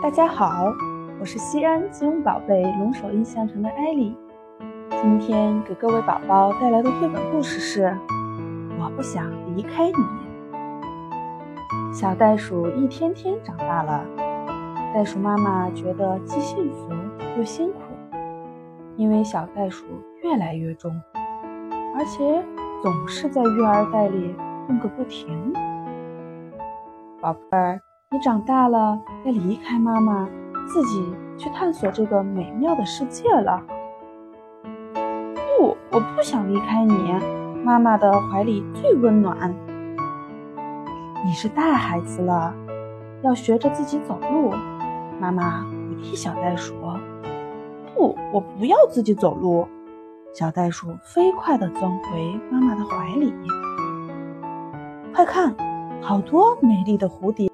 大家好，我是西安金融宝贝龙首印象城的艾丽。今天给各位宝宝带来的绘本故事是《我不想离开你》。小袋鼠一天天长大了，袋鼠妈妈觉得既幸福又辛苦，因为小袋鼠越来越重，而且总是在育儿袋里动个不停。宝贝儿。你长大了，要离开妈妈，自己去探索这个美妙的世界了。不，我不想离开你，妈妈的怀里最温暖。你是大孩子了，要学着自己走路。妈妈鼓励小袋鼠。不，我不要自己走路。小袋鼠飞快地钻回妈妈的怀里。快看，好多美丽的蝴蝶。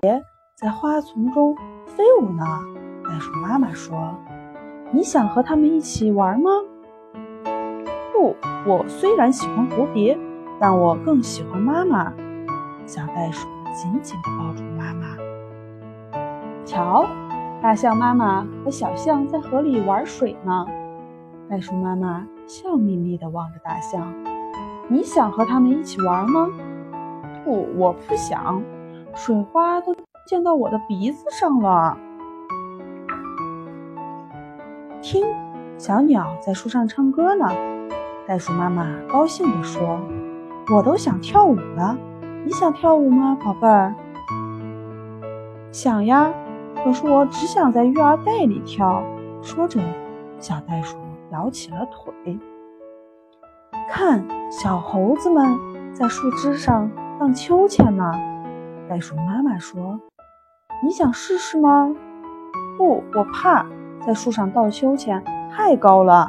在花丛中飞舞呢，袋鼠妈妈说：“你想和它们一起玩吗？”“不，我虽然喜欢蝴蝶，但我更喜欢妈妈。”小袋鼠紧紧地抱住妈妈。瞧，大象妈妈和小象在河里玩水呢。袋鼠妈妈笑眯眯地望着大象：“你想和它们一起玩吗？”“不，我不想。水花都……”溅到我的鼻子上了。听，小鸟在树上唱歌呢。袋鼠妈妈高兴地说：“我都想跳舞了，你想跳舞吗，宝贝儿？”想呀，可是我只想在育儿袋里跳。说着，小袋鼠摇起了腿。看，小猴子们在树枝上荡秋千呢。袋鼠妈妈说。你想试试吗？不，我怕在树上荡秋千太高了。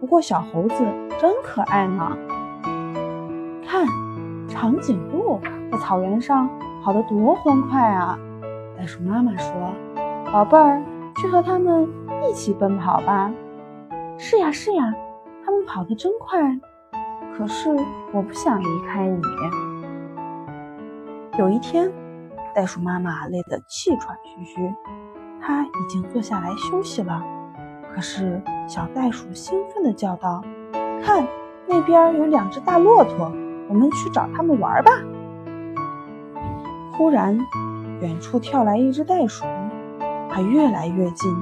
不过小猴子真可爱呢。看，长颈鹿在草原上跑得多欢快啊！袋鼠妈妈说：“宝贝儿，去和它们一起奔跑吧。”是呀，是呀，它们跑得真快。可是我不想离开你。有一天。袋鼠妈妈累得气喘吁吁，它已经坐下来休息了。可是小袋鼠兴奋地叫道：“看，那边有两只大骆驼，我们去找它们玩吧！”忽然，远处跳来一只袋鼠，它越来越近。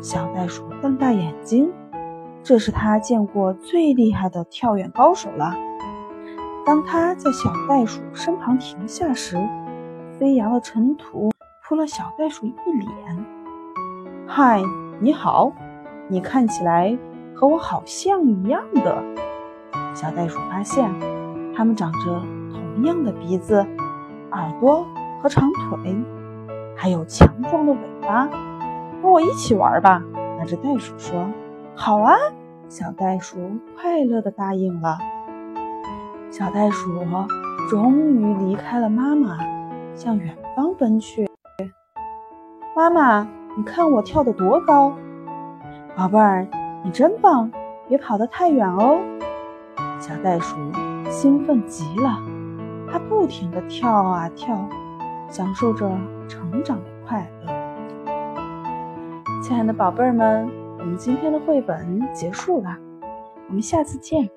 小袋鼠瞪大眼睛，这是它见过最厉害的跳远高手了。当它在小袋鼠身旁停下时，飞扬的尘土扑了小袋鼠一脸。嗨，你好，你看起来和我好像一样的。小袋鼠发现，它们长着同样的鼻子、耳朵和长腿，还有强壮的尾巴。和我一起玩吧，那只袋鼠说。好啊，小袋鼠快乐地答应了。小袋鼠终于离开了妈妈。向远方奔去。妈妈，你看我跳得多高！宝贝儿，你真棒！别跑得太远哦。小袋鼠兴奋极了，它不停地跳啊跳，享受着成长的快乐。亲爱的宝贝儿们，我们今天的绘本结束了，我们下次见。